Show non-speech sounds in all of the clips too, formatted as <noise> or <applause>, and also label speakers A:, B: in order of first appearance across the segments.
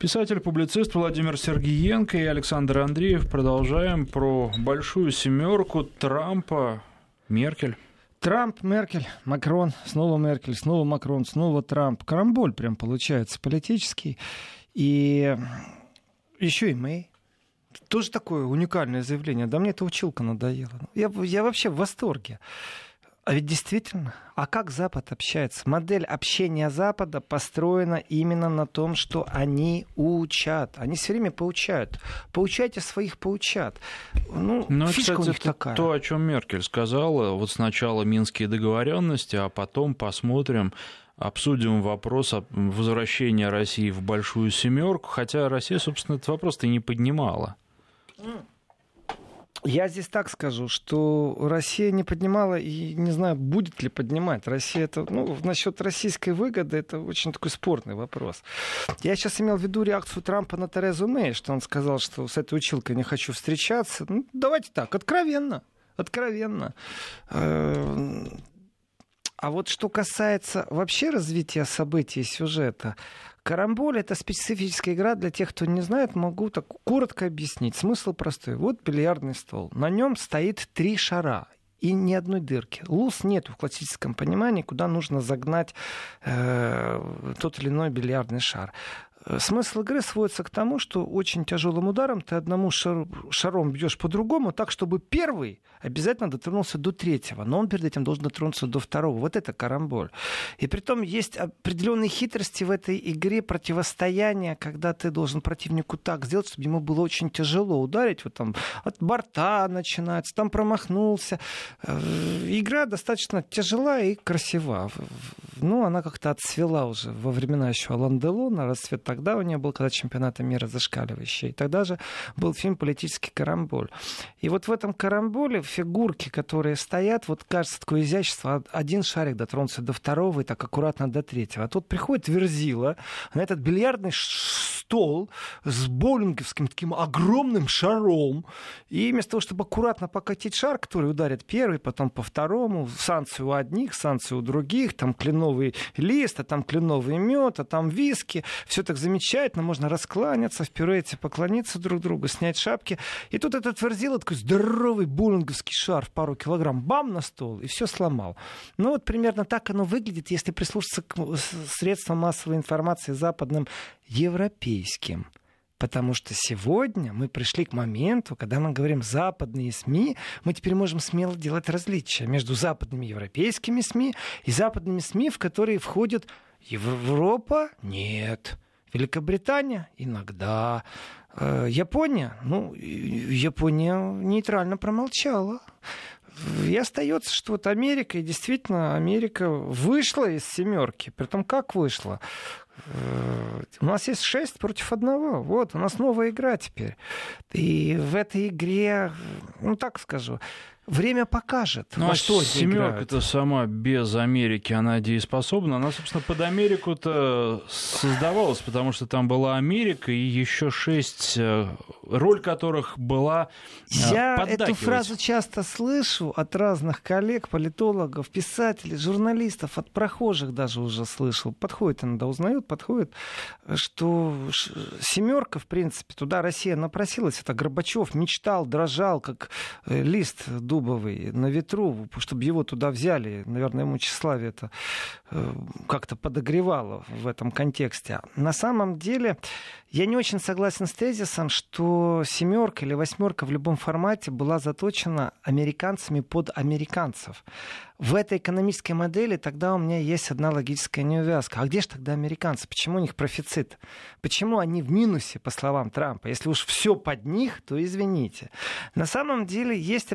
A: Писатель-публицист Владимир Сергиенко и Александр Андреев. Продолжаем про большую семерку Трампа, Меркель.
B: Трамп, Меркель, Макрон, снова Меркель, снова Макрон, снова Трамп. Карамболь прям получается политический. И еще и Мэй. Тоже такое уникальное заявление. Да мне эта училка надоела. Я, я вообще в восторге. А ведь действительно, а как Запад общается? Модель общения Запада построена именно на том, что они учат. Они все время поучают. Поучайте своих поучат.
A: Ну, Но, ну, фишка кстати, у них такая. То, о чем Меркель сказала, вот сначала минские договоренности, а потом посмотрим, обсудим вопрос возвращения России в большую семерку, хотя Россия, собственно, этот вопрос-то и не поднимала.
B: Я здесь так скажу, что Россия не поднимала и не знаю, будет ли поднимать. Россия это, ну, насчет российской выгоды, это очень такой спорный вопрос. Я сейчас имел в виду реакцию Трампа на Терезу Мэй, что он сказал, что с этой училкой не хочу встречаться. Ну, давайте так, откровенно. Откровенно. Э, а вот что касается вообще развития событий и сюжета, Карамболь — это специфическая игра для тех, кто не знает. Могу так коротко объяснить. Смысл простой. Вот бильярдный стол. На нем стоит три шара и ни одной дырки. Луз нет в классическом понимании, куда нужно загнать э, тот или иной бильярдный шар. Э, смысл игры сводится к тому, что очень тяжелым ударом ты одному шар, шаром бьешь по-другому, так, чтобы первый обязательно дотронулся до третьего, но он перед этим должен дотронуться до второго. Вот это карамболь. И при том есть определенные хитрости в этой игре противостояния, когда ты должен противнику так сделать, чтобы ему было очень тяжело ударить. Вот там от борта начинается, там промахнулся. Э, игра достаточно тяжела и красива. Ну, она как-то отцвела уже во времена еще Алан Делона, расцвет тогда у нее был, когда чемпионата мира зашкаливающий. И тогда же был фильм «Политический карамболь». И вот в этом карамболе фигурки, которые стоят, вот кажется такое изящество, один шарик дотронулся до второго и так аккуратно до третьего. А тут приходит Верзила на этот бильярдный стол с боулинговским таким огромным шаром. И вместо того, чтобы аккуратно покатить шар, который ударит первый, потом по второму, санкцию у одних, санкцию у других, там кленовый лист, а там кленовый мед, а там виски, все так замечательно, можно раскланяться, в пируэте поклониться друг другу, снять шапки. И тут этот Верзила такой здоровый буллинговский в пару килограмм, бам, на стол, и все сломал. Ну вот примерно так оно выглядит, если прислушаться к средствам массовой информации западным, европейским. Потому что сегодня мы пришли к моменту, когда мы говорим западные СМИ, мы теперь можем смело делать различия между западными европейскими СМИ и западными СМИ, в которые входит Европа? Нет. Великобритания? Иногда. Э, Япония? Ну, Япония нейтрально промолчала. И остается, что вот Америка, и действительно Америка вышла из семерки. Притом как вышла? Э, у нас есть шесть против одного. Вот, у нас новая игра теперь. И в этой игре, ну так скажу, время покажет,
A: ну,
B: во
A: а
B: что
A: семерка это сама без Америки, она дееспособна. Она, собственно, под Америку-то создавалась, потому что там была Америка и еще шесть, э, роль которых была
B: э, Я эту фразу часто слышу от разных коллег, политологов, писателей, журналистов, от прохожих даже уже слышал. Подходит иногда, узнают, подходит, что семерка, в принципе, туда Россия напросилась. Это Горбачев мечтал, дрожал, как э, лист Дубовый на ветру, чтобы его туда взяли. Наверное, ему тщеславие это э, как-то подогревало в этом контексте. На самом деле, я не очень согласен с тезисом, что семерка или восьмерка в любом формате была заточена американцами под американцев в этой экономической модели тогда у меня есть одна логическая неувязка. А где же тогда американцы? Почему у них профицит? Почему они в минусе, по словам Трампа? Если уж все под них, то извините. На самом деле есть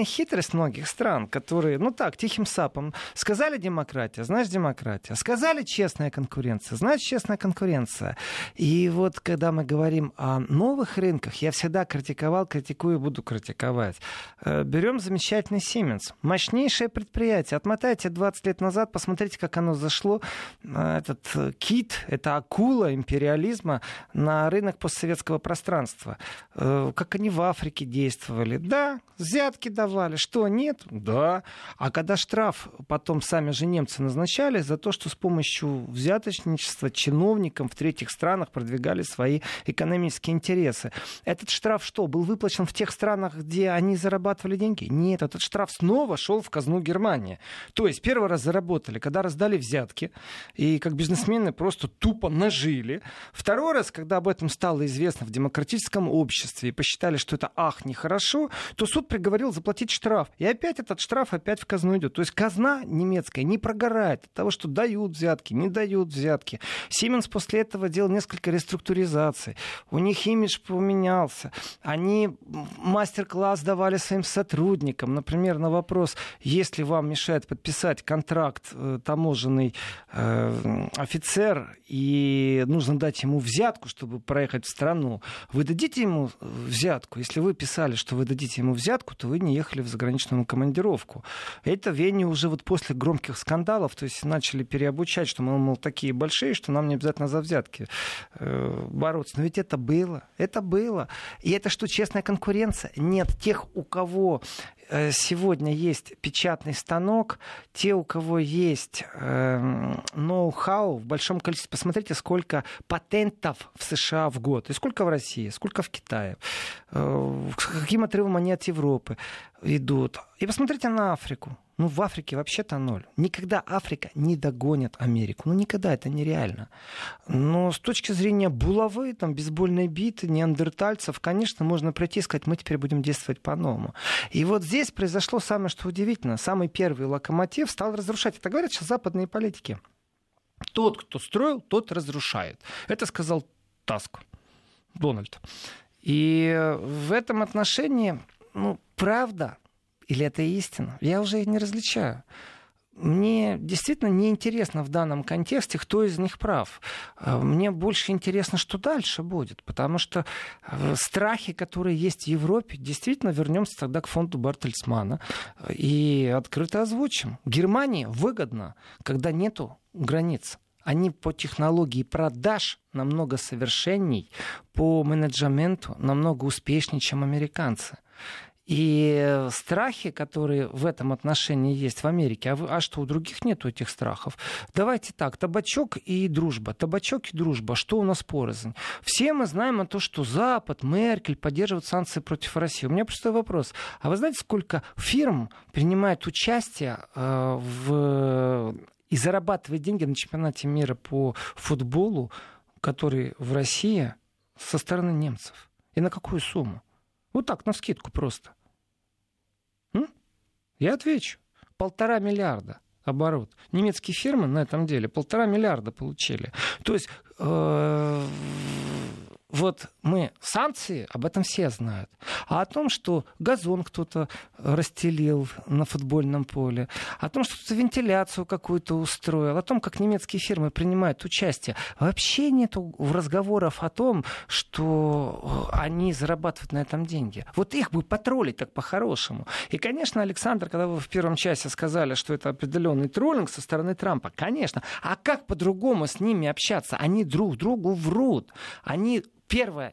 B: определенная хитрость многих стран, которые, ну так, тихим сапом, сказали демократия, значит демократия. Сказали честная конкуренция, значит честная конкуренция. И вот когда мы говорим о новых рынках, я всегда критиковал, критикую и буду критиковать. Э, берем замечательный Siemens. Мощнейшее предприятие. Отмотайте 20 лет назад, посмотрите, как оно зашло. Э, этот э, кит, это акула империализма на рынок постсоветского пространства. Как они в Африке действовали. Да, взятки давали. Что, нет? Да. А когда штраф потом сами же немцы назначали за то, что с помощью взяточничества чиновникам в третьих странах продвигали свои экономические интересы. Этот штраф что, был выплачен в тех странах, где они зарабатывали деньги? Нет, этот штраф снова шел в казну Германии. То есть первый раз заработали, когда раздали взятки, и как бизнесмены просто тупо нажили. Второй раз, когда об этом стало известно в демократическом обществе и посчитали, что это ах, нехорошо, то суд приговорил заплатить штраф. И опять этот штраф опять в казну идет. То есть казна немецкая не прогорает от того, что дают взятки, не дают взятки. Сименс после этого делал несколько реструктуризаций. У них имидж поменялся. Они мастер-класс давали своим сотрудникам. Например, на вопрос, если вам мешает подписать контракт э, таможенный э, офицер и нужно дать ему взятку, чтобы проехать в страну, вы дадите ему взятку? Если вы писали, что вы дадите ему взятку, то вы не ехали в заграничную командировку. Это Вене уже вот после громких скандалов, то есть начали переобучать, что мы, мол, такие большие, что нам не обязательно за взятки э, бороться. Но ведь это было, это было. И это что, честная конкуренция? Нет, тех, у кого Э, сегодня есть печатный станок, те, у кого есть э, ноу-хау в большом количестве, посмотрите, сколько патентов в США в год, и сколько в России, сколько в Китае, э, каким отрывом они от Европы идут. И посмотрите на Африку. Ну, в Африке вообще-то ноль. Никогда Африка не догонит Америку. Ну, никогда, это нереально. Но с точки зрения булавы, там, бейсбольной биты, неандертальцев, конечно, можно пройти и сказать, мы теперь будем действовать по-новому. И вот здесь произошло самое, что удивительно. Самый первый локомотив стал разрушать. Это говорят сейчас западные политики. Тот, кто строил, тот разрушает. Это сказал Таск, Дональд. И в этом отношении, ну, правда, или это истина? Я уже не различаю. Мне действительно неинтересно в данном контексте, кто из них прав. А, мне больше интересно, что дальше будет. Потому что э, страхи, которые есть в Европе, действительно вернемся тогда к фонду Бартельсмана и открыто озвучим. Германии выгодно, когда нету границ они по технологии продаж намного совершенней, по менеджменту намного успешнее, чем американцы. И страхи, которые в этом отношении есть в Америке, а, а что, у других нету этих страхов? Давайте так, табачок и дружба. Табачок и дружба, что у нас порознь? Все мы знаем о том, что Запад, Меркель поддерживают санкции против России. У меня простой вопрос. А вы знаете, сколько фирм принимает участие э, в... и зарабатывает деньги на чемпионате мира по футболу, который в России со стороны немцев? И на какую сумму? Вот так, на скидку просто. Я отвечу. Полтора миллиарда оборот. Немецкие фирмы на этом деле полтора миллиарда получили. То есть э, вот мы санкции, об этом все знают. А о том, что газон кто-то расстелил на футбольном поле, о том, что кто-то вентиляцию какую-то устроил, о том, как немецкие фирмы принимают участие, вообще нет разговоров о том, что они зарабатывают на этом деньги. Вот их бы потроллить так по-хорошему. И, конечно, Александр, когда вы в первом часе сказали, что это определенный троллинг со стороны Трампа, конечно. А как по-другому с ними общаться? Они друг другу врут. Они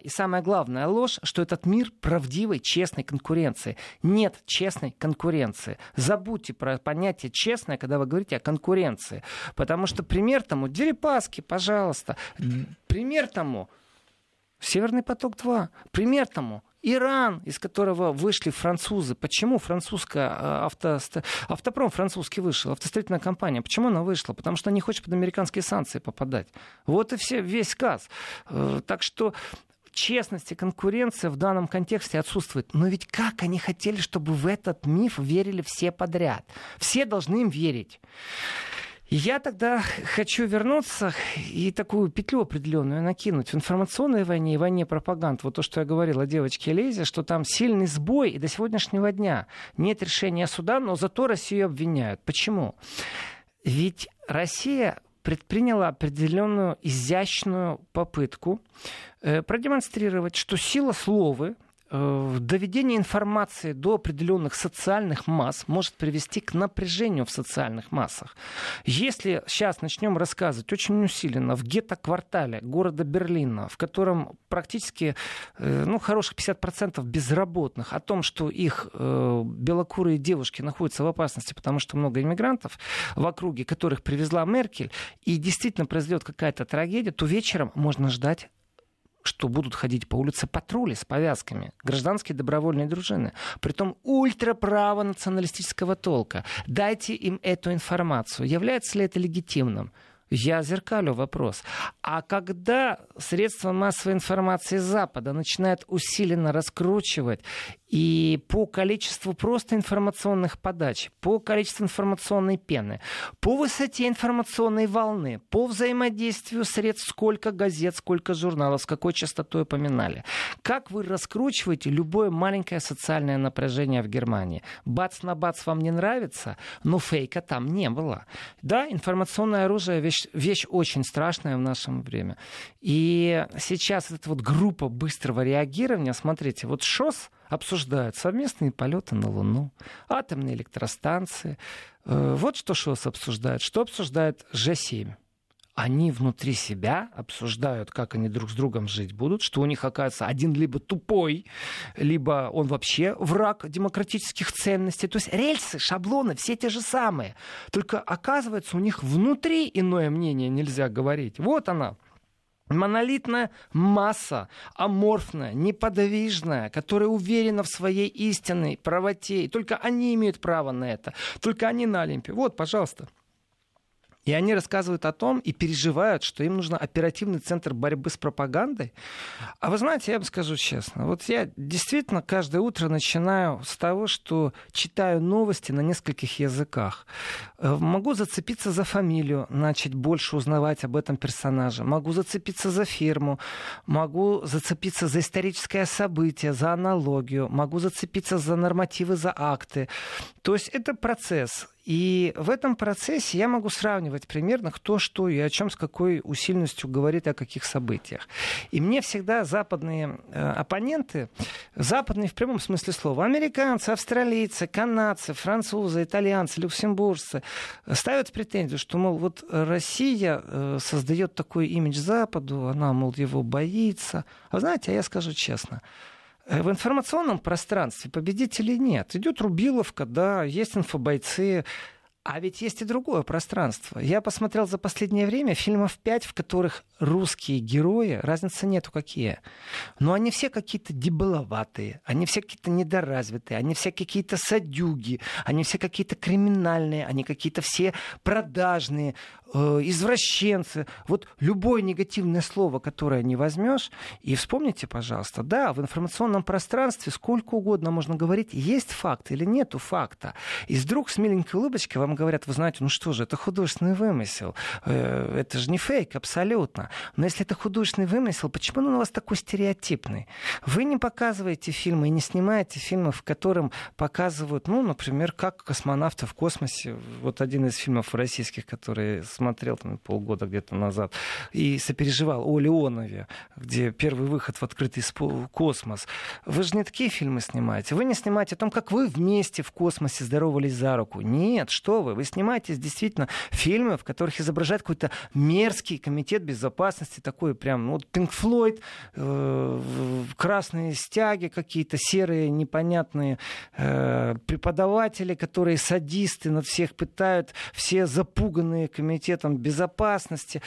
B: И самая главная ложь, что этот мир правдивой, честной конкуренции. Нет честной конкуренции. Забудьте про понятие честное, когда вы говорите о конкуренции. Потому что пример тому, Дерипаски, пожалуйста, пример тому, Северный поток-2. Пример тому Иран, из которого вышли французы. Почему французская э, авто, автопром французский вышел, автостроительная компания? Почему она вышла? Потому что не хочет под американские санкции попадать. Вот и все, весь сказ. Э, так что честность и конкуренция в данном контексте отсутствует. Но ведь как они хотели, чтобы в этот миф верили все подряд? Все должны им верить. Я тогда хочу вернуться и такую петлю определенную накинуть в информационной войне и войне пропаганд. Вот то, что я говорил о девочке Лезе, что там сильный сбой, и до сегодняшнего дня нет решения суда, но зато Россию обвиняют. Почему? Ведь Россия предприняла определенную изящную попытку э, продемонстрировать, что сила слова доведение информации до определенных социальных масс может привести к напряжению в социальных массах. Если сейчас начнем рассказывать очень усиленно в гетто-квартале города Берлина, в котором практически э, ну, хороших 50% безработных, о том, что их э, белокурые девушки находятся в опасности, потому что много иммигрантов в округе, которых привезла Меркель, и действительно произойдет какая-то трагедия, то вечером можно ждать что будут ходить по улице патрули с повязками, гражданские добровольные дружины, притом ультраправо националистического толка. Дайте им эту информацию. Является ли это легитимным? Я зеркалю вопрос. А когда средства массовой информации Запада начинают усиленно раскручивать и по количеству просто информационных подач, по количеству информационной пены, по высоте информационной волны, по взаимодействию средств, сколько газет, сколько журналов, с какой частотой упоминали. Как вы раскручиваете любое маленькое социальное напряжение в Германии? Бац на бац вам не нравится, но фейка там не было. Да, информационное оружие вещь, вещь очень страшная в нашем время. И сейчас эта вот группа быстрого реагирования, смотрите, вот ШОС, обсуждают совместные полеты на Луну, атомные электростанции. Э, вот что ШОС обсуждает. Что обсуждает Ж7? Они внутри себя обсуждают, как они друг с другом жить будут, что у них, оказывается, один либо тупой, либо он вообще враг демократических ценностей. То есть рельсы, шаблоны все те же самые. Только, оказывается, у них внутри иное мнение нельзя говорить. Вот она, Монолитная масса, аморфная, неподвижная, которая уверена в своей истинной правоте. И только они имеют право на это. Только они на Олимпе. Вот, пожалуйста. И они рассказывают о том и переживают, что им нужен оперативный центр борьбы с пропагандой. А вы знаете, я вам скажу честно, вот я действительно каждое утро начинаю с того, что читаю новости на нескольких языках. Э, могу зацепиться за фамилию, начать больше узнавать об этом персонаже. Могу зацепиться за фирму, могу зацепиться за историческое событие, за аналогию, могу зацепиться за нормативы, за акты. То есть это процесс. И в этом процессе я могу сравнивать примерно кто что и о чем с какой усиленностью говорит о каких событиях. И мне всегда западные э, оппоненты, западные в прямом смысле слова, американцы, австралийцы, канадцы, французы, итальянцы, люксембуржцы, ставят претензию, что, мол, вот Россия э, создает такой имидж Западу, она, мол, его боится. А знаете, а я скажу честно, в информационном пространстве победителей нет. Идет Рубиловка, да, есть инфобойцы, а ведь есть и другое пространство. Я посмотрел за последнее время фильмов пять, в которых русские герои, разницы нету какие. Но они все какие-то дебиловатые, они все какие-то недоразвитые, они все какие-то садюги, они все какие-то криминальные, они какие-то все продажные, э, извращенцы. Вот любое негативное слово, которое не возьмешь, и вспомните, пожалуйста, да, в информационном пространстве сколько угодно можно говорить, есть факт или нету факта. И вдруг с миленькой улыбочкой вам говорят, вы знаете, ну что же, это художественный вымысел, э, это же не фейк абсолютно. Но если это художественный вымысел, почему он у вас такой стереотипный? Вы не показываете фильмы и не снимаете фильмы, в котором показывают, ну, например, как космонавты в космосе. Вот один из фильмов российских, который смотрел там, полгода где-то назад, и сопереживал о Леонове, где первый выход в открытый космос. Вы же не такие фильмы снимаете. Вы не снимаете о том, как вы вместе в космосе здоровались за руку. Нет, что вы. Вы снимаете действительно фильмы, в которых изображает какой-то мерзкий комитет безопасности, такой прям, ну, Pink Floyd, э, красные стяги какие-то, серые непонятные э, преподаватели, которые садисты над всех пытают, все запуганные комитетом безопасности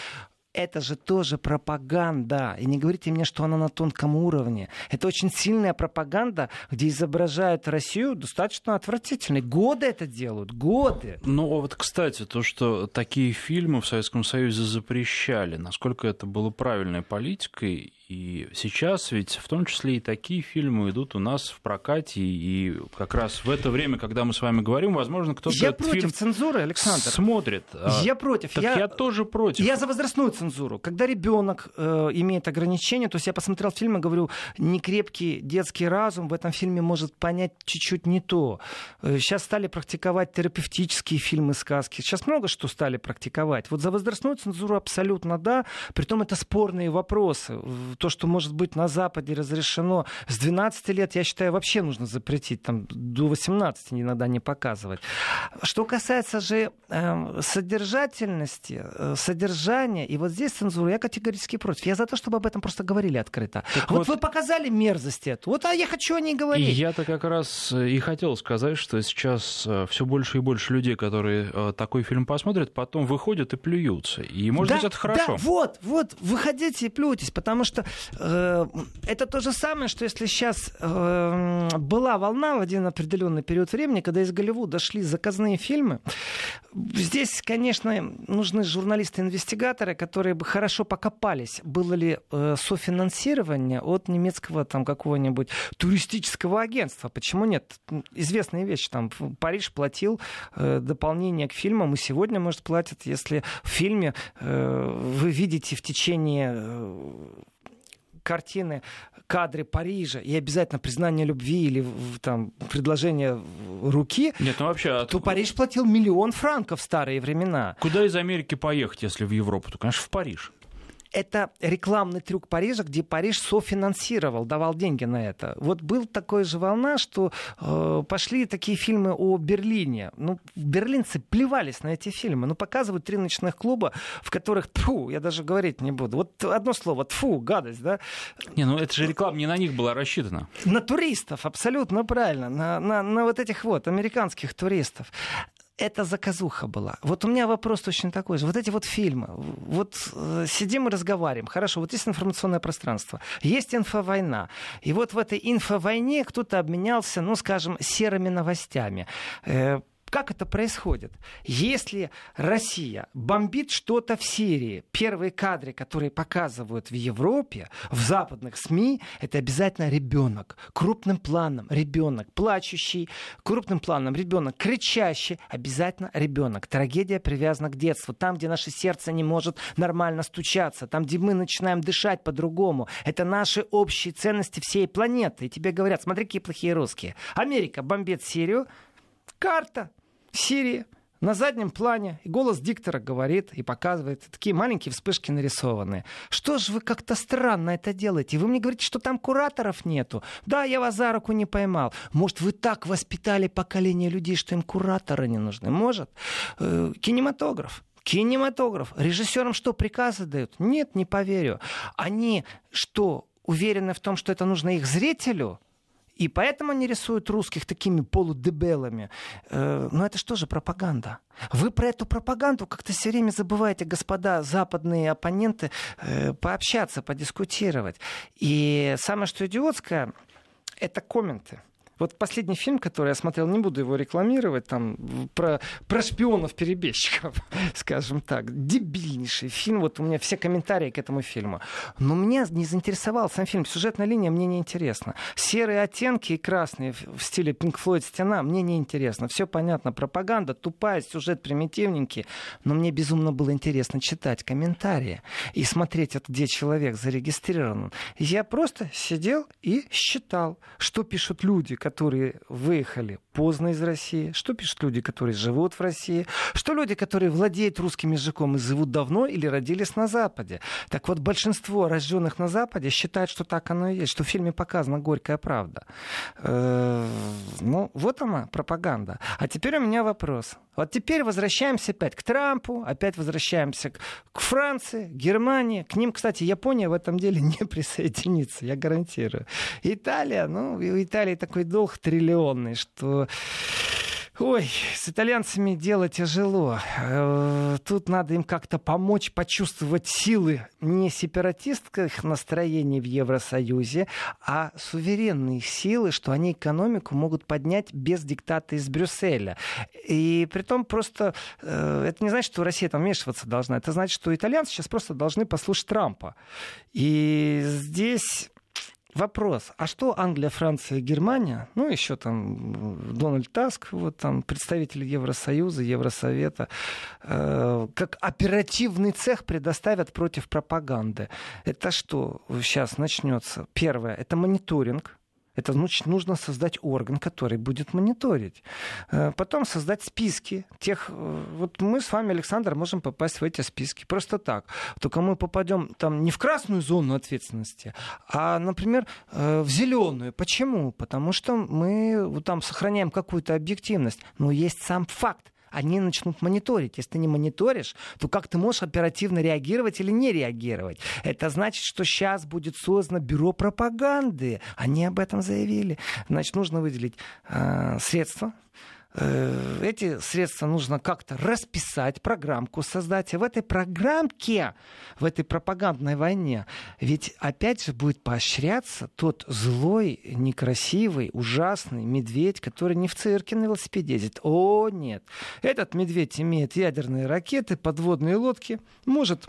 B: это же тоже пропаганда. И не говорите мне, что она на тонком уровне. Это очень сильная пропаганда, где изображают Россию достаточно отвратительной. Годы это делают, годы.
A: Ну, вот, кстати, то, что такие фильмы в Советском Союзе запрещали, насколько это было правильной политикой, и сейчас ведь в том числе и такие фильмы идут у нас в прокате, и как раз в это время, когда мы с вами говорим, возможно, кто-то
B: Я против фильм цензуры, Александр.
A: Смотрит.
B: А я против.
A: Так я, я тоже против.
B: Я за возрастную цензуру. Когда ребенок э, имеет ограничения, то есть я посмотрел фильм и говорю, некрепкий детский разум в этом фильме может понять чуть-чуть не то. Сейчас э, стали практиковать терапевтические фильмы, сказки. Сейчас много что стали практиковать. Вот за возрастную цензуру абсолютно да. Притом это спорные вопросы то, что может быть на Западе разрешено с 12 лет, я считаю, вообще нужно запретить. Там до 18 иногда не показывать. Что касается же э, содержательности, э, содержания, и вот здесь цензура, я категорически против. Я за то, чтобы об этом просто говорили открыто. Вот, вот вы показали мерзость эту. Вот а я хочу о ней говорить.
A: Я-то как раз и хотел сказать, что сейчас э, все больше и больше людей, которые э, такой фильм посмотрят, потом выходят и плюются. И, может
B: да,
A: быть, это хорошо.
B: Да, вот, вот, выходите и плюйтесь, потому что э, это то же самое, что если сейчас э, была волна в один определенный период времени, когда из Голливуда шли заказные фильмы. Здесь, конечно, нужны журналисты-инвестигаторы, которые бы хорошо покопались, было ли э, софинансирование от немецкого там какого-нибудь туристического агентства. Почему нет? Известная вещь, там Париж платил э, дополнение к фильмам, и сегодня, может, платят, если в фильме э, вы видите в течение э, картины, кадры Парижа и обязательно признание любви или там предложение руки,
A: Нет, ну вообще,
B: то Париж платил миллион франков в старые времена.
A: Куда из Америки поехать, если в Европу? То, конечно, в Париж
B: это рекламный трюк Парижа, где Париж софинансировал, давал деньги на это. Вот был такой же волна, что э, пошли такие фильмы о Берлине. Ну, берлинцы плевались на эти фильмы. Ну, показывают три ночных клуба, в которых, тфу, я даже говорить не буду. Вот одно слово, тфу, гадость, да?
A: Не, ну это же реклама не на них была рассчитана.
B: На туристов, абсолютно правильно. На, на, на вот этих вот американских туристов это заказуха была. Вот у меня вопрос точно такой же. Вот эти вот фильмы, вот э, сидим и разговариваем. Хорошо, вот есть информационное пространство, есть инфовойна. И вот в этой инфовойне кто-то обменялся, ну, скажем, серыми новостями. Э, как это происходит? Если Россия бомбит что-то в Сирии, первые кадры, которые показывают в Европе, в западных СМИ, это обязательно ребенок. Крупным планом ребенок, плачущий, крупным планом ребенок, кричащий, обязательно ребенок. Трагедия привязана к детству. Там, где наше сердце не может нормально стучаться, там, где мы начинаем дышать по-другому. Это наши общие ценности всей планеты. И тебе говорят, смотри, какие плохие русские. Америка бомбит Сирию, карта, Сирии на заднем плане, и голос диктора говорит и показывает, такие маленькие вспышки нарисованные. Что же вы как-то странно это делаете? Вы мне говорите, что там кураторов нету. Да, я вас за руку не поймал. Может, вы так воспитали поколение людей, что им кураторы не нужны? Может. Э, кинематограф. Кинематограф. Режиссерам что, приказы дают? Нет, не поверю. Они что, уверены в том, что это нужно их зрителю? И поэтому они рисуют русских такими полудебелами. Э, но это что же пропаганда? Вы про эту пропаганду как-то все время забываете, господа западные оппоненты, э, пообщаться, подискутировать. И самое что идиотское, это комменты. Вот последний фильм, который я смотрел, не буду его рекламировать, там про, про шпионов-перебежчиков, <laughs> скажем так. Дебильнейший фильм. Вот у меня все комментарии к этому фильму. Но меня не заинтересовал сам фильм. Сюжетная линия мне не интересна. Серые оттенки и красные в стиле Pink Floyd «Стена» мне не интересно. Все понятно. Пропаганда тупая, сюжет примитивненький. Но мне безумно было интересно читать комментарии и смотреть, где человек зарегистрирован. Я просто сидел и считал, что пишут люди, выехали поздно из России, что пишут люди, которые живут в России, что люди, которые владеют русским языком и живут давно или родились на Западе. Так вот, большинство рожденных на Западе считают, что так оно и есть, что в фильме показана горькая правда. Э, ну, вот она, пропаганда. А теперь у меня вопрос. Вот теперь возвращаемся опять к Трампу, опять возвращаемся к, к Франции, Германии. К ним, кстати, Япония в этом деле <laughs> не присоединится, я гарантирую. Италия, ну, у Италии такой долг триллионный, что Ой, с итальянцами дело тяжело. Э, тут надо им как-то помочь почувствовать силы не сепаратистских настроений в Евросоюзе, а суверенные силы, что они экономику могут поднять без диктата из Брюсселя. И при том просто э, это не значит, что Россия там вмешиваться должна. Это значит, что итальянцы сейчас просто должны послушать Трампа. И здесь Вопрос, а что Англия, Франция, Германия, ну еще там Дональд Таск, вот там представители Евросоюза, Евросовета, э, как оперативный цех предоставят против пропаганды. Это что сейчас начнется? Первое, это мониторинг Это значит, нужно создать орган, который будет мониторить. Э, потом создать списки тех... Э, вот мы с вами, Александр, можем попасть в эти списки просто так. Только мы попадем там не в красную зону ответственности, а, например, э, в зеленую. Почему? Потому что мы там сохраняем какую-то объективность. Но есть сам факт они начнут мониторить. Если ты не мониторишь, то как ты можешь оперативно реагировать или не реагировать? Это значит, что сейчас будет создано бюро пропаганды. Они об этом заявили. Значит, нужно выделить э, средства эти средства нужно как-то расписать, программку создать. И в этой программке, в этой пропагандной войне, ведь опять же будет поощряться тот злой, некрасивый, ужасный медведь, который не в цирке на велосипеде ездит. О, нет. Этот медведь имеет ядерные ракеты, подводные лодки, может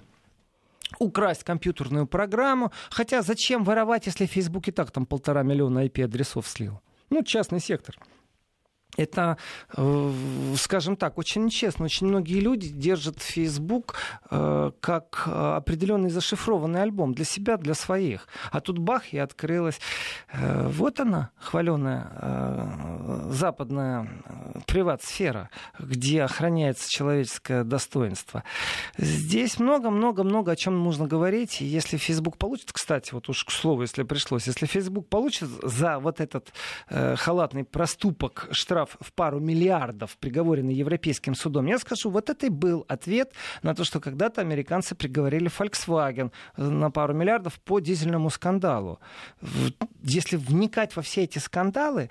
B: украсть компьютерную программу. Хотя зачем воровать, если Facebook и так там полтора миллиона IP-адресов слил? Ну, частный сектор это, э, скажем так, очень нечестно. Очень многие люди держат Facebook э, как определенный зашифрованный альбом для себя, для своих. А тут бах, и открылась. Э, вот она, хваленая западная приват-сфера, где охраняется человеческое достоинство. Здесь много-много-много о чем нужно говорить. Если Facebook получит, кстати, вот уж к слову, если пришлось, если Facebook получит за вот этот халатный проступок штраф штраф в пару миллиардов, приговоренный Европейским судом, я скажу, вот это и был ответ на то, что когда-то американцы приговорили Volkswagen на пару миллиардов по дизельному скандалу. Если вникать во все эти скандалы,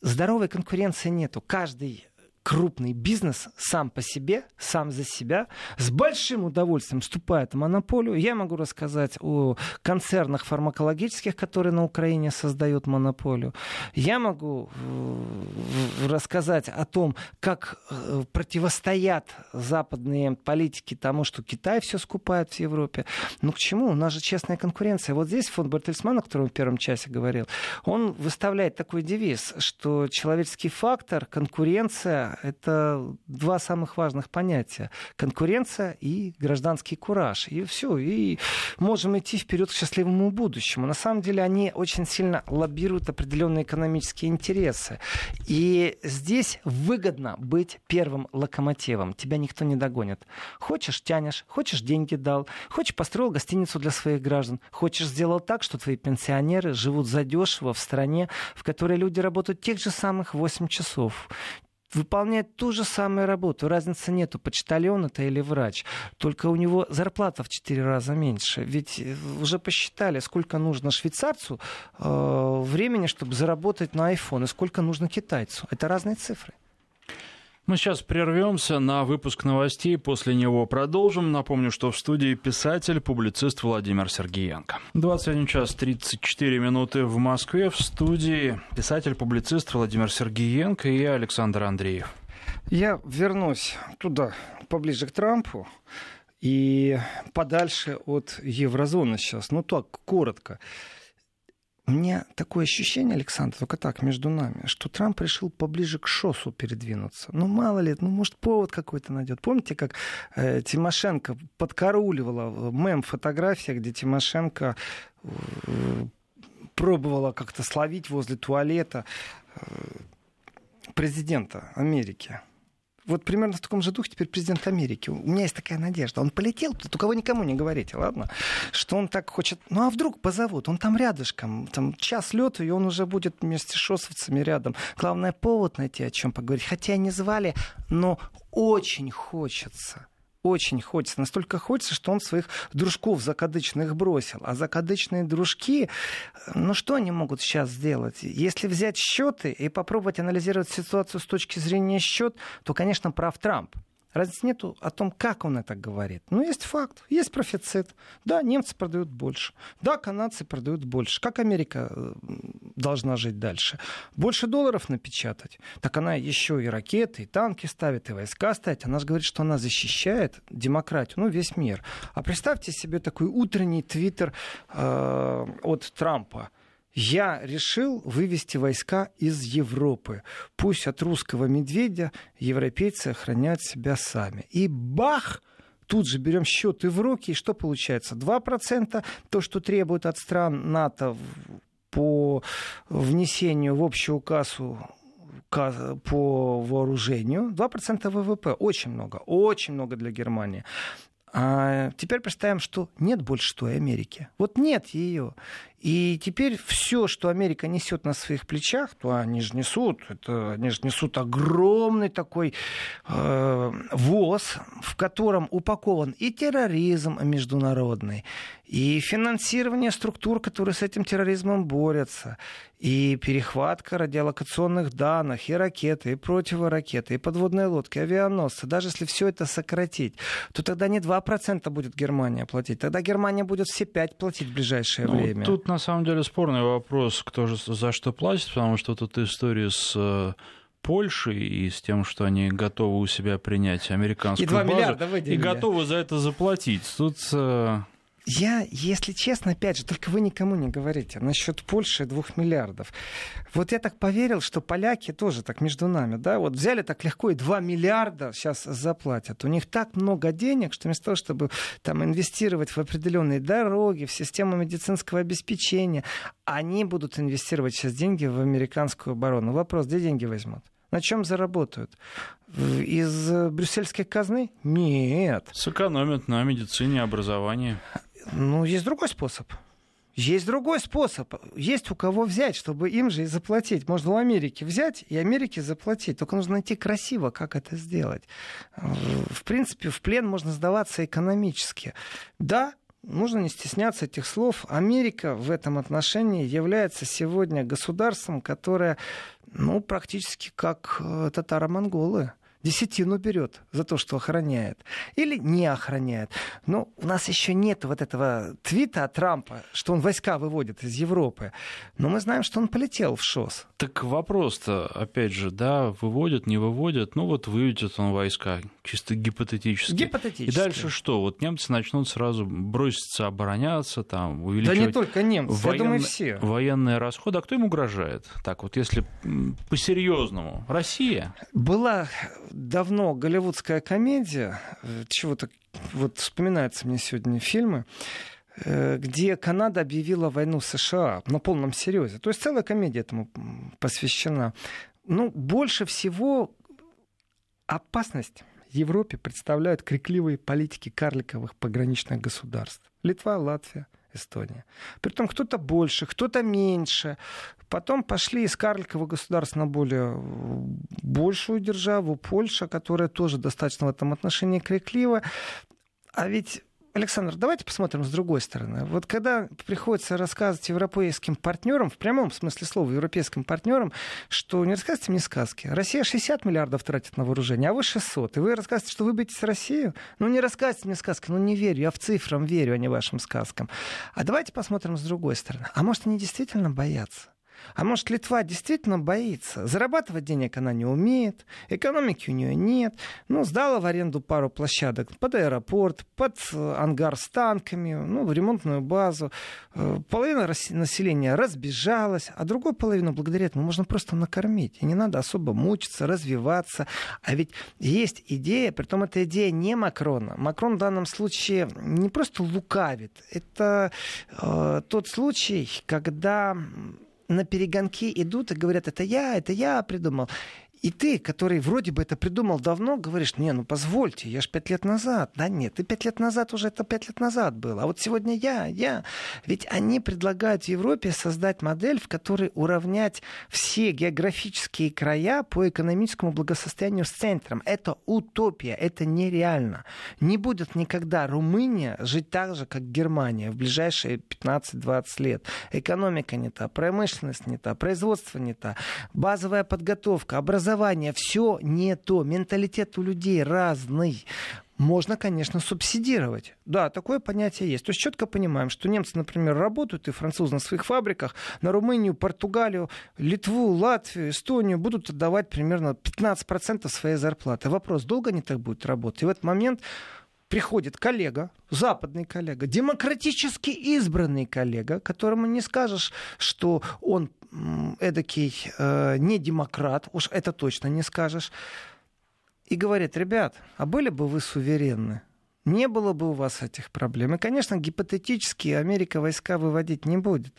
B: здоровой конкуренции нету. Каждый крупный бизнес сам по себе, сам за себя, с большим удовольствием вступает в монополию. Я могу рассказать о концернах фармакологических, которые на Украине создают монополию. Я могу э, рассказать о том, как э, противостоят западные политики тому, что Китай все скупает в Европе. Ну к чему? У нас же честная конкуренция. Вот здесь фонд Бертельсмана, о котором в первом часе говорил, он выставляет такой девиз, что человеческий фактор, конкуренция это два самых важных понятия. Конкуренция и гражданский кураж. И все. И можем идти вперед к счастливому будущему. На самом деле они очень сильно лоббируют определенные экономические интересы. И здесь выгодно быть первым локомотивом. Тебя никто не догонит. Хочешь, тянешь. Хочешь, деньги дал. Хочешь, построил гостиницу для своих граждан. Хочешь, сделал так, что твои пенсионеры живут задешево в стране, в которой люди работают тех же самых 8 часов выполняет ту же самую работу. Разницы нету, почтальон это или врач. Только у него зарплата в 4 раза меньше. Ведь э, уже посчитали, сколько нужно швейцарцу э, времени, чтобы заработать на iPhone, и сколько нужно китайцу. Это разные цифры.
A: Мы сейчас прервемся на выпуск новостей, после него продолжим. Напомню, что в студии писатель, публицист Владимир Сергеенко. 21 час 34 минуты в Москве. В студии писатель, публицист Владимир Сергеенко и Александр Андреев.
B: Я вернусь туда, поближе к Трампу и подальше от еврозоны сейчас. Ну так, коротко. Меня такое ощущение, Александр, только так, между нами, что Трамп решил поближе к ШОСу передвинуться. Ну, мало ли, ну, может, повод какой-то найдет. Помните, как э, Тимошенко подкаруливала мем фотография, где Тимошенко э, пробовала как-то словить возле туалета э, президента Америки вот примерно в таком же духе теперь президент Америки. У меня есть такая надежда. Он полетел, только вы никому не говорите, ладно? Что он так хочет... Ну а вдруг позовут? Он там рядышком, там час лету, и он уже будет вместе с шосовцами рядом. Главное, повод найти, о чем поговорить. Хотя не звали, но очень хочется очень хочется. Настолько хочется, что он своих дружков закадычных бросил. А закадычные дружки, ну что они могут сейчас сделать? Если взять счеты и попробовать анализировать ситуацию с точки зрения счет, то, конечно, прав Трамп. Разницы нету о том, как он это говорит. Но есть факт, есть профицит. Да, немцы продают больше. Да, канадцы продают больше. Как Америка э, должна жить дальше? Больше долларов напечатать. Так она еще и ракеты, и танки ставит, и войска ставит. Она же говорит, что она защищает демократию, ну, весь мир. А представьте себе такой утренний твиттер э, от Трампа я решил вывести войска из Европы. Пусть от русского медведя европейцы охраняют себя сами. И бах! Тут же берем счеты в руки, и что получается? 2% то, что требует от стран НАТО по внесению в общую кассу по вооружению 2% ВВП. Очень много, очень много для Германии. А теперь представим, что нет больше той Америки. Вот нет ее. И теперь все, что Америка несет на своих плечах, то они же несут, это, они же несут огромный такой э, воз, в котором упакован и терроризм международный, и финансирование структур, которые с этим терроризмом борются, и перехватка радиолокационных данных, и ракеты, и противоракеты, и подводные лодки, авианосцы. Даже если все это сократить, то тогда не 2% будет Германия платить, тогда Германия будет все 5 платить в ближайшее ну, время.
A: Тут на самом деле спорный вопрос, кто же за что платит, потому что тут история с э, Польшей и с тем, что они готовы у себя принять американскую и базу и готовы за это заплатить. Тут э,
B: я, если честно, опять же, только вы никому не говорите насчет Польши двух миллиардов. Вот я так поверил, что поляки тоже так между нами, да, вот взяли так легко и 2 миллиарда сейчас заплатят. У них так много денег, что вместо того, чтобы там инвестировать в определенные дороги, в систему медицинского обеспечения, они будут инвестировать сейчас деньги в американскую оборону. Вопрос, где деньги возьмут? На чем заработают? Из брюссельской казны? Нет.
A: Сэкономят на медицине, образовании.
B: Ну, есть другой способ. Есть другой способ. Есть у кого взять, чтобы им же и заплатить. Можно у Америки взять и Америке заплатить. Только нужно найти красиво, как это сделать. В принципе, в плен можно сдаваться экономически. Да, нужно не стесняться этих слов. Америка в этом отношении является сегодня государством, которое ну, практически как э, татаро-монголы десятину берет за то, что охраняет. Или не охраняет. Но у нас еще нет вот этого твита от Трампа, что он войска выводит из Европы. Но мы знаем, что он полетел в ШОС.
A: Так вопрос-то, опять же, да, выводят, не выводят. Ну вот выведет он войска, чисто гипотетически.
B: Гипотетически.
A: И дальше что? Вот немцы начнут сразу броситься обороняться, там, увеличивать... Да
B: не только немцы, воен... я думаю, все.
A: Военные расходы. А кто им угрожает? Так вот, если по-серьезному. Россия?
B: Была давно голливудская комедия, э, чего-то вот вспоминаются мне сегодня фильмы, э, где Канада объявила войну США на полном серьезе. То есть целая комедия этому посвящена. Ну, больше всего опасность Европе представляют крикливые политики карликовых пограничных государств. Литва, Латвия, Эстония. Притом кто-то больше, кто-то меньше. Потом пошли из карликового государства на более большую державу, Польша, которая тоже достаточно в этом отношении криклива. А ведь Александр, давайте посмотрим с другой стороны. Вот когда приходится рассказывать европейским партнерам, в прямом смысле слова европейским партнерам, что не рассказывайте мне сказки. Россия 60 миллиардов тратит на вооружение, а вы 600. И вы рассказываете, что вы боитесь Россию? Ну не рассказывайте мне сказки, ну не верю, я в цифрам верю, а не вашим сказкам. А давайте посмотрим с другой стороны. А может они действительно боятся? А может, Литва действительно боится? Зарабатывать денег она не умеет, экономики у нее нет. Ну, сдала в аренду пару площадок под аэропорт, под э, ангар с танками, ну, в ремонтную базу. Э, половина населения разбежалась, а другую половину благодаря этому можно просто накормить. И не надо особо мучиться, развиваться. А ведь есть идея, при том эта идея не Макрона. Макрон в данном случае не просто лукавит. Это э, тот случай, когда на перегонки идут и говорят, это я, это я придумал. И ты, который вроде бы это придумал давно, говоришь, не, ну позвольте, я ж пять лет назад. Да нет, ты пять лет назад уже это пять лет назад было. А вот сегодня я, я. Ведь они предлагают Европе создать модель, в которой уравнять все географические края по экономическому благосостоянию с центром. Это утопия, это нереально. Не будет никогда Румыния жить так же, как Германия в ближайшие 15-20 лет. Экономика не та, промышленность не та, производство не та, базовая подготовка, образование образование, все не то. Менталитет у людей разный можно, конечно, субсидировать. Да, такое понятие есть. То есть четко понимаем, что немцы, например, работают, и французы на своих фабриках, на Румынию, Португалию, Литву, Латвию, Эстонию будут отдавать примерно 15% своей зарплаты. Вопрос, долго они так будут работать? И в этот момент приходит коллега, западный коллега, демократически избранный коллега, которому не скажешь, что он эдакий э, не демократ, уж это точно не скажешь, и говорит, ребят, а были бы вы суверенны? не было бы у вас этих проблем. И, конечно, гипотетически Америка войска выводить не будет.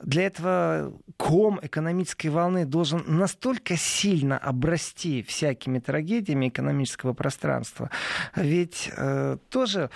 B: Для этого ком экономической волны должен настолько сильно обрасти всякими трагедиями экономического пространства. Ведь э, тоже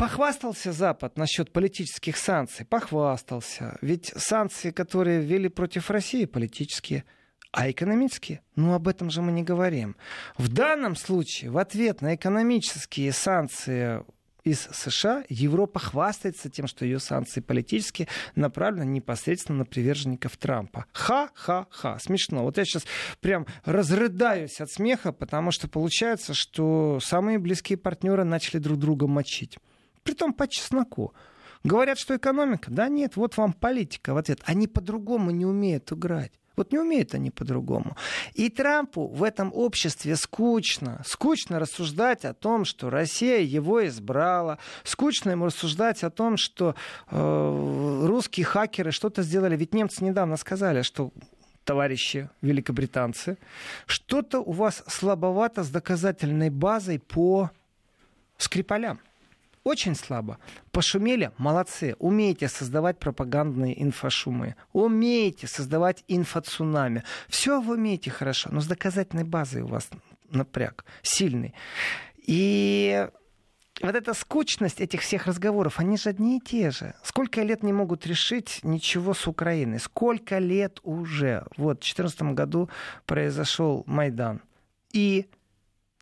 B: Похвастался Запад насчет политических санкций. Похвастался. Ведь санкции, которые ввели против России, политические. А экономические? Ну, об этом же мы не говорим. В данном случае, в ответ на экономические санкции из США Европа хвастается тем, что ее санкции политические направлены непосредственно на приверженников Трампа. Ха-ха-ха. Смешно. Вот я сейчас прям разрыдаюсь от смеха, потому что получается, что самые близкие партнеры начали друг друга мочить. Притом по чесноку. Говорят, что экономика. Да нет, вот вам политика в ответ. Они по-другому не умеют играть. Вот не умеют они по-другому. И Трампу в этом обществе скучно. Скучно рассуждать о том, что Россия его избрала. Скучно ему рассуждать о том, что э, русские хакеры что-то сделали. Ведь немцы недавно сказали, что товарищи великобританцы, что-то у вас слабовато с доказательной базой по Скрипалям очень слабо. Пошумели, молодцы. Умеете создавать пропагандные инфошумы. Умеете создавать инфоцунами. Все вы умеете хорошо, но с доказательной базой у вас напряг сильный. И вот эта скучность этих всех разговоров, они же одни и те же. Сколько лет не могут решить ничего с Украиной? Сколько лет уже? Вот в 2014 году произошел Майдан. И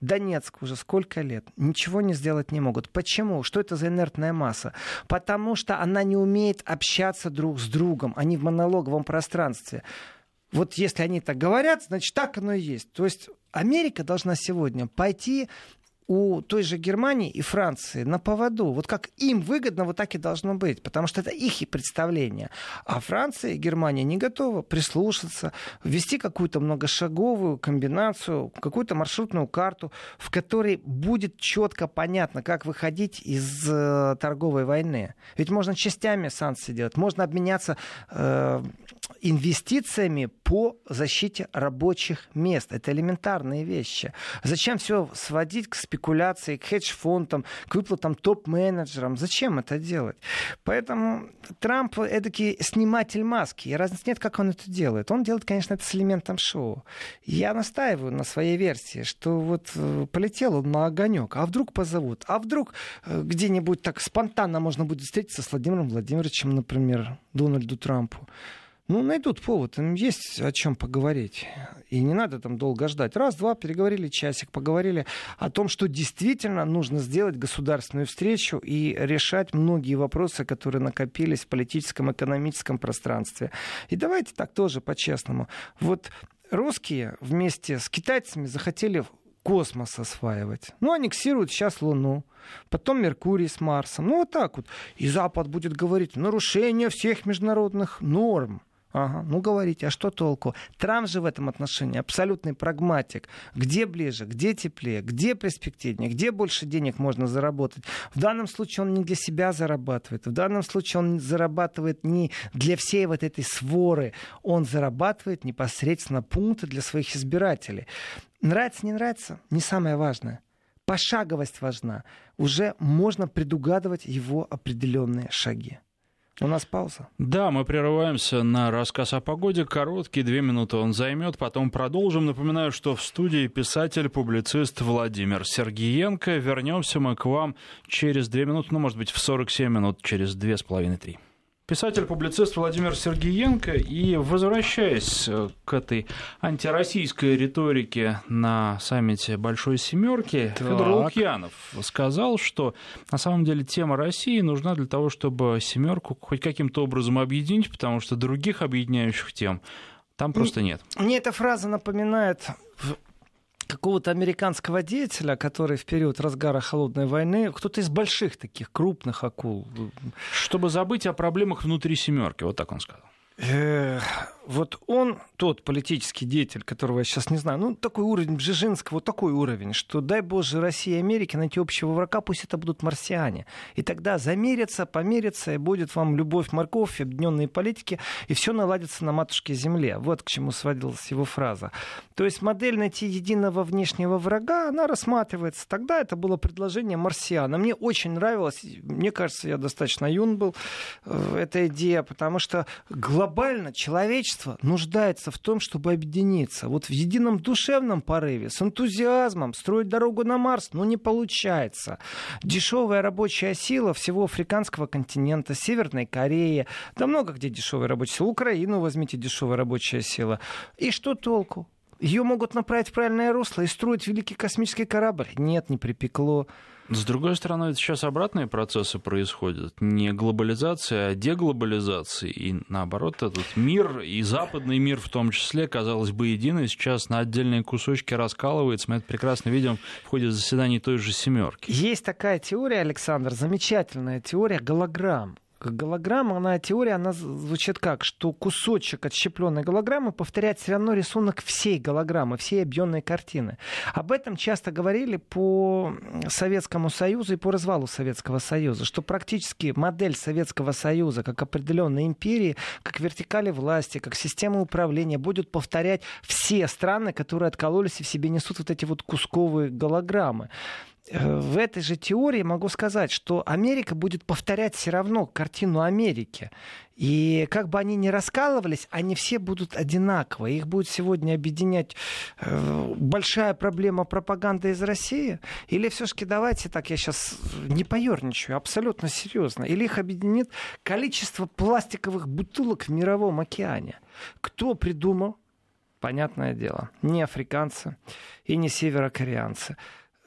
B: Донецк уже сколько лет, ничего не сделать не могут. Почему? Что это за инертная масса? Потому что она не умеет общаться друг с другом, они в монологовом пространстве. Вот если они так говорят, значит так оно и есть. То есть Америка должна сегодня пойти у той же Германии и Франции на поводу. Вот как им выгодно, вот так и должно быть, потому что это их и представление. А Франция и Германия не готовы прислушаться, ввести какую-то многошаговую комбинацию, какую-то маршрутную карту, в которой будет четко понятно, как выходить из э, торговой войны. Ведь можно частями санкции делать, можно обменяться э, инвестициями по защите рабочих мест. Это элементарные вещи. Зачем все сводить к спекуляции, к хедж-фондам, к выплатам топ-менеджерам? Зачем это делать? Поэтому Трамп эдакий сниматель маски. И разницы нет, как он это делает. Он делает, конечно, это с элементом шоу. Я настаиваю на своей версии, что вот э, полетел он на огонек, а вдруг позовут, а вдруг э, где-нибудь так спонтанно можно будет встретиться с Владимиром Владимировичем, например, Дональду Трампу. Ну, найдут повод, им есть о чем поговорить. И не надо там долго ждать. Раз, два, переговорили часик, поговорили о том, что действительно нужно сделать государственную встречу и решать многие вопросы, которые накопились в политическом, экономическом пространстве. И давайте так тоже по-честному. Вот русские вместе с китайцами захотели космос осваивать. Ну, аннексируют сейчас Луну, потом Меркурий с Марсом. Ну, вот так вот. И Запад будет говорить, нарушение всех международных норм. Ага, ну говорите, а что толку? Трамп же в этом отношении абсолютный прагматик. Где ближе, где теплее, где перспективнее, где больше денег можно заработать? В данном случае он не для себя зарабатывает. В данном случае он зарабатывает не для всей вот этой своры. Он зарабатывает непосредственно пункты для своих избирателей. Нравится, не нравится, не самое важное. Пошаговость важна. Уже можно предугадывать его определенные шаги. У нас пауза.
A: Да, мы прерываемся на рассказ о погоде. Короткий, две минуты он займет, потом продолжим. Напоминаю, что в студии писатель-публицист Владимир Сергиенко. Вернемся мы к вам через две минуты, ну, может быть, в 47 минут, через две с половиной-три. Писатель-публицист Владимир Сергеенко. И возвращаясь э, к этой антироссийской риторике на саммите Большой Семерки. Федор Лукьянов сказал, что на самом деле тема России нужна для того, чтобы семерку хоть каким-то образом объединить, потому что других объединяющих тем там просто нет.
B: Мне эта фраза напоминает какого-то американского деятеля, который в период разгара холодной войны, кто-то из больших таких крупных акул.
A: Чтобы забыть о проблемах внутри семерки, вот так он сказал.
B: Вот он, тот политический деятель, которого я сейчас не знаю, ну, такой уровень Бжижинского, вот такой уровень, что, дай Боже, России и Америке найти общего врага, пусть это будут марсиане. И тогда замерятся, померятся, и будет вам любовь, морковь, объединенные политики, и все наладится на матушке земле. Вот к чему сводилась его фраза. То есть модель найти единого внешнего врага, она рассматривается. Тогда это было предложение марсиана. Мне очень нравилось, мне кажется, я достаточно юн был, э, эта идея, потому что глобально человечество общество нуждается в том, чтобы объединиться. Вот в едином душевном порыве, с энтузиазмом строить дорогу на Марс, ну не получается. Дешевая рабочая сила всего африканского континента, Северной Кореи, да много где дешевая рабочая сила. Украину возьмите дешевая рабочая сила. И что толку? Ее могут направить в правильное русло и строить великий космический корабль. Нет, не припекло.
A: С другой стороны, сейчас обратные процессы происходят. Не глобализация, а деглобализация. И наоборот, этот мир, и западный мир в том числе, казалось бы, единый, сейчас на отдельные кусочки раскалывается. Мы это прекрасно видим в ходе заседаний той же «семерки».
B: Есть такая теория, Александр, замечательная теория голограмм голограмма, она теория, она звучит как, что кусочек отщепленной голограммы повторяет все равно рисунок всей голограммы, всей объемной картины. Об этом часто говорили по Советскому Союзу и по развалу Советского Союза, что практически модель Советского Союза, как определенной империи, как вертикали власти, как система управления, будет повторять все страны, которые откололись и в себе несут вот эти вот кусковые голограммы. Э, в этой же теории могу сказать, что Америка будет повторять все равно картину Америки. И как бы они ни раскалывались, они все будут одинаковые. Их будет сегодня объединять э, большая проблема пропаганды из России. Или все-таки давайте так, я сейчас не поерничаю, абсолютно серьезно. Или их объединит количество пластиковых бутылок в мировом океане. Кто придумал? Понятное дело, не африканцы и не северокореанцы.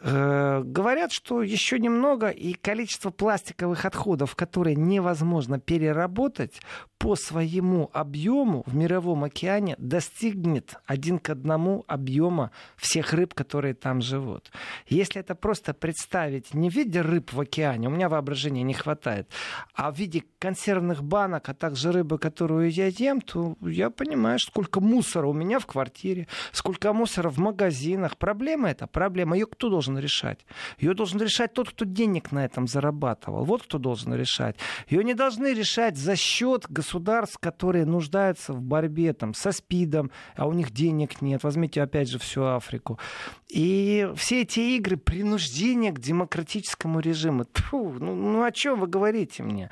B: Э, говорят, что еще немного, и количество пластиковых отходов, которые невозможно переработать, по своему объему в мировом океане достигнет один к одному объема всех рыб, которые там живут. Если это просто представить не в виде рыб в океане, у меня воображения не хватает, а в виде консервных банок, а также рыбы, которую я ем, то я понимаю, сколько мусора у меня в квартире, сколько мусора в магазинах. Проблема это, проблема. Ее кто должен решать? Ее должен решать тот, кто денег на этом зарабатывал. Вот кто должен решать. Ее не должны решать за счет государства государств, которые нуждаются в борьбе там, со СПИДом, а у них денег нет. Возьмите опять же всю Африку. И все эти игры принуждения к демократическому режиму. Тьфу, ну, ну о чем вы говорите мне?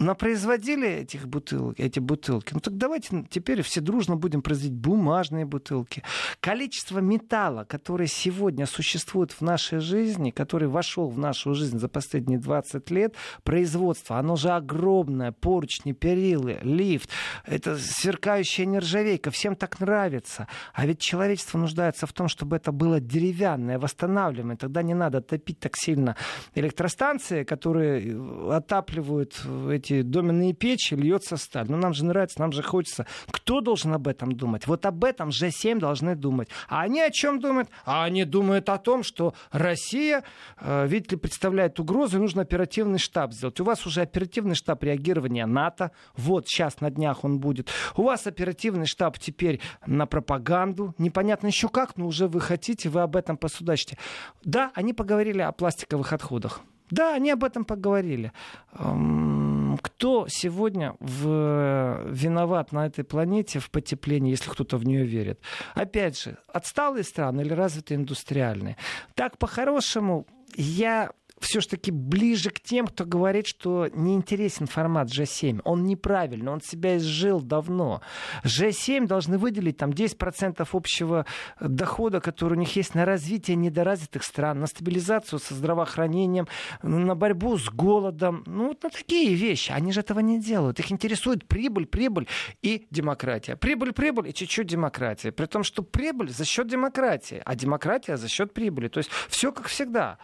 B: Напроизводили этих бутылок, эти бутылки. Ну так давайте теперь все дружно будем производить бумажные бутылки. Количество металла, которое сегодня существует в нашей жизни, который вошел в нашу жизнь за последние 20 лет, производство, оно же огромное. Поручни, перилы, лифт, это сверкающая нержавейка. Всем так нравится. А ведь человечество нуждается в том, чтобы это было деревянное, восстанавливаемое. Тогда не надо топить так сильно электростанции, которые отапливают эти эти доменные печи льется сталь. Ну, нам же нравится, нам же хочется. Кто должен об этом думать? Вот об этом же 7 должны думать. А они о чем думают? А они думают о том, что Россия, э, видите ли, представляет угрозу, и нужно оперативный штаб сделать. У вас уже оперативный штаб реагирования НАТО. Вот сейчас на днях он будет. У вас оперативный штаб теперь на пропаганду. Непонятно еще как, но уже вы хотите, вы об этом посудачите. Да, они поговорили о пластиковых отходах. Да, они об этом поговорили. Кто сегодня в... виноват на этой планете в потеплении, если кто-то в нее верит? Опять же, отсталые страны или развитые индустриальные? Так, по-хорошему, я все-таки ближе к тем, кто говорит, что не интересен формат G7. Он неправильный, он себя изжил давно. G7 должны выделить там 10% общего дохода, который у них есть на развитие недоразвитых стран, на стабилизацию со здравоохранением, на борьбу с голодом. Ну, вот на такие вещи. Они же этого не делают. Их интересует прибыль, прибыль и демократия. Прибыль, прибыль и чуть-чуть демократия. При том, что прибыль за счет демократии, а демократия за счет прибыли. То есть все как всегда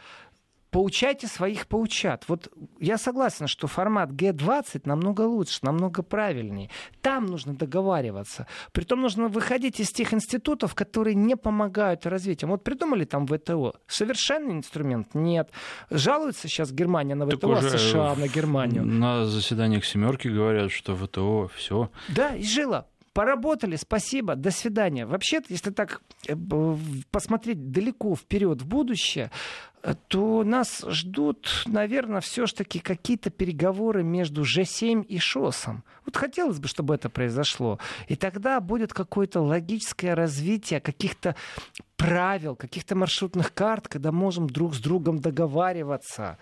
B: поучайте своих поучат. Вот я согласен, что формат Г20 намного лучше, намного правильнее. Там нужно договариваться. Притом нужно выходить из тех институтов, которые не помогают развитию. Вот придумали там ВТО. Совершенный инструмент? Нет. Жалуется сейчас Германия на ВТО, а США на Германию.
A: На заседаниях семерки говорят, что ВТО все.
B: Да, и жило. Поработали, спасибо, до свидания. Вообще, если так э, посмотреть далеко вперед в будущее, э, то нас ждут, наверное, все-таки какие-то переговоры между Ж7 и ШОСом. Вот хотелось бы, чтобы это произошло. И тогда будет какое-то логическое развитие каких-то правил, каких-то маршрутных карт, когда можем друг с другом договариваться.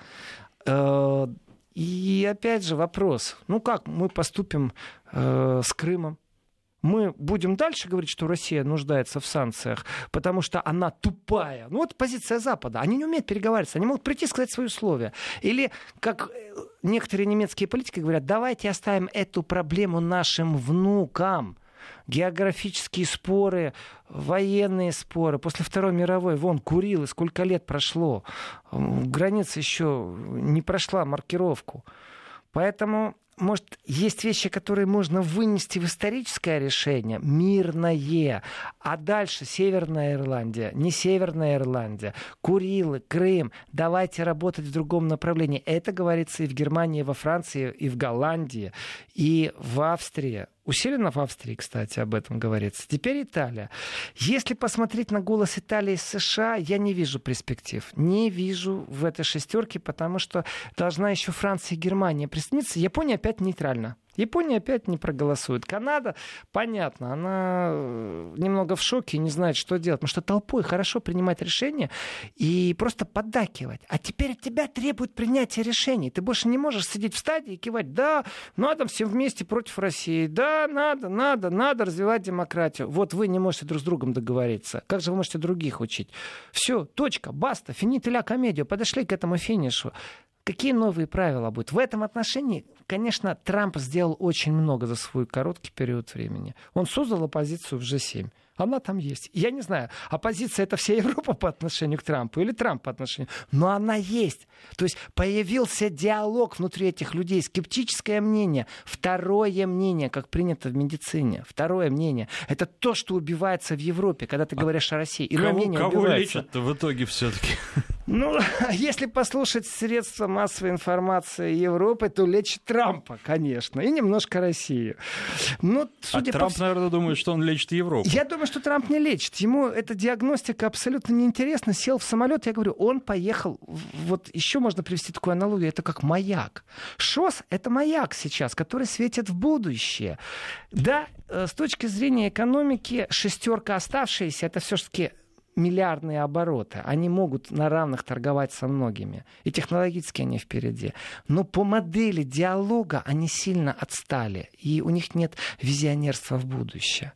B: Э, и опять же вопрос, ну как мы поступим с Крымом? Мы будем дальше говорить, что Россия нуждается в санкциях, потому что она тупая. Ну вот позиция Запада. Они не умеют переговариваться, они могут прийти и сказать свои условия. Или, как э, некоторые немецкие политики говорят, давайте оставим эту проблему нашим внукам географические споры, военные споры. После Второй мировой, вон, Курилы, сколько лет прошло. Граница еще не прошла маркировку. Поэтому может, есть вещи, которые можно вынести в историческое решение, мирное, а дальше Северная Ирландия, не Северная Ирландия, Курилы, Крым, давайте работать в другом направлении. Это говорится и в Германии, и во Франции, и в Голландии, и в Австрии. Усиленно в Австрии, кстати, об этом говорится. Теперь Италия. Если посмотреть на голос Италии и США, я не вижу перспектив. Не вижу в этой шестерке, потому что должна еще Франция и Германия присоединиться. Япония опять нейтральна. Япония опять не проголосует. Канада, понятно, она э, немного в шоке не знает, что делать. Потому что толпой хорошо принимать решения и просто поддакивать. А теперь от тебя требуют принятия решений. Ты больше не можешь сидеть в стадии и кивать, да, надо все вместе против России. Да, надо, надо, надо развивать демократию. Вот вы не можете друг с другом договориться. Как же вы можете других учить? Все, точка, баста, финителя комедию. Подошли к этому финишу. Какие новые правила будут? В этом отношении, конечно, Трамп сделал очень много за свой короткий период времени. Он создал оппозицию в G7. Она там есть. Я не знаю, оппозиция это вся Европа по отношению к Трампу или Трамп по отношению. Но она есть. То есть появился диалог внутри этих людей, скептическое мнение, второе мнение, как принято в медицине. Второе мнение. Это то, что убивается в Европе, когда ты а говоришь о России.
A: Иное кого, мнение кого убивается. лечат в итоге все-таки?
B: Ну, <laughs> если послушать средства массовой информации Европы, то лечит Трампа, конечно, и немножко Россию.
A: Ну, а судя а по... Трамп, наверное, думает, что он лечит Европу.
B: Я думаю, что Трамп не лечит. Ему эта диагностика абсолютно неинтересна. Сел в самолет, я говорю, он поехал. Вот еще можно привести такую аналогию. Это как маяк. ШОС — это маяк сейчас, который светит в будущее. Да, э, с точки зрения экономики, шестерка оставшаяся — это все-таки миллиардные обороты. Они могут на равных торговать со многими. И технологически они впереди. Но по модели диалога они сильно отстали. И у них нет визионерства в будущее.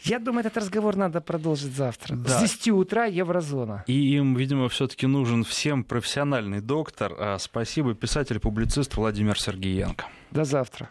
B: Я думаю, этот разговор надо продолжить завтра. Да. С 10 утра Еврозона.
A: И им, видимо, все-таки нужен всем профессиональный доктор. А, спасибо, писатель-публицист Владимир Сергеенко.
B: До завтра.